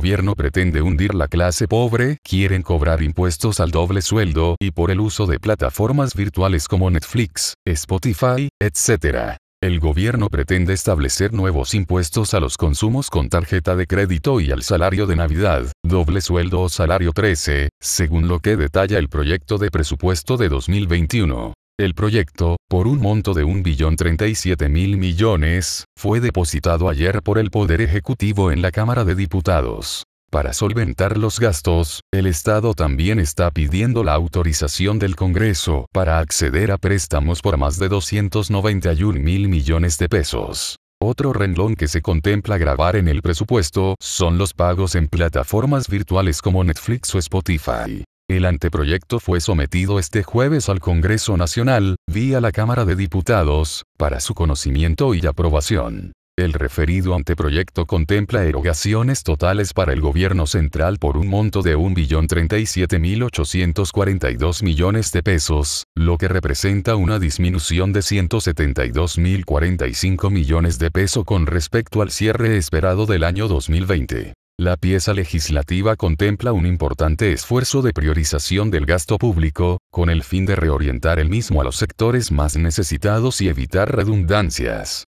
gobierno pretende hundir la clase pobre, quieren cobrar impuestos al doble sueldo y por el uso de plataformas virtuales como Netflix, Spotify, etc. El gobierno pretende establecer nuevos impuestos a los consumos con tarjeta de crédito y al salario de Navidad, doble sueldo o salario 13, según lo que detalla el proyecto de presupuesto de 2021. El proyecto, por un monto de 1.037.000 millones, fue depositado ayer por el Poder Ejecutivo en la Cámara de Diputados. Para solventar los gastos, el Estado también está pidiendo la autorización del Congreso para acceder a préstamos por más de 291 mil millones de pesos. Otro renglón que se contempla grabar en el presupuesto son los pagos en plataformas virtuales como Netflix o Spotify. El anteproyecto fue sometido este jueves al Congreso Nacional, vía la Cámara de Diputados, para su conocimiento y aprobación. El referido anteproyecto contempla erogaciones totales para el gobierno central por un monto de 1.037.842 millones de pesos, lo que representa una disminución de 172.045 millones de pesos con respecto al cierre esperado del año 2020. La pieza legislativa contempla un importante esfuerzo de priorización del gasto público, con el fin de reorientar el mismo a los sectores más necesitados y evitar redundancias.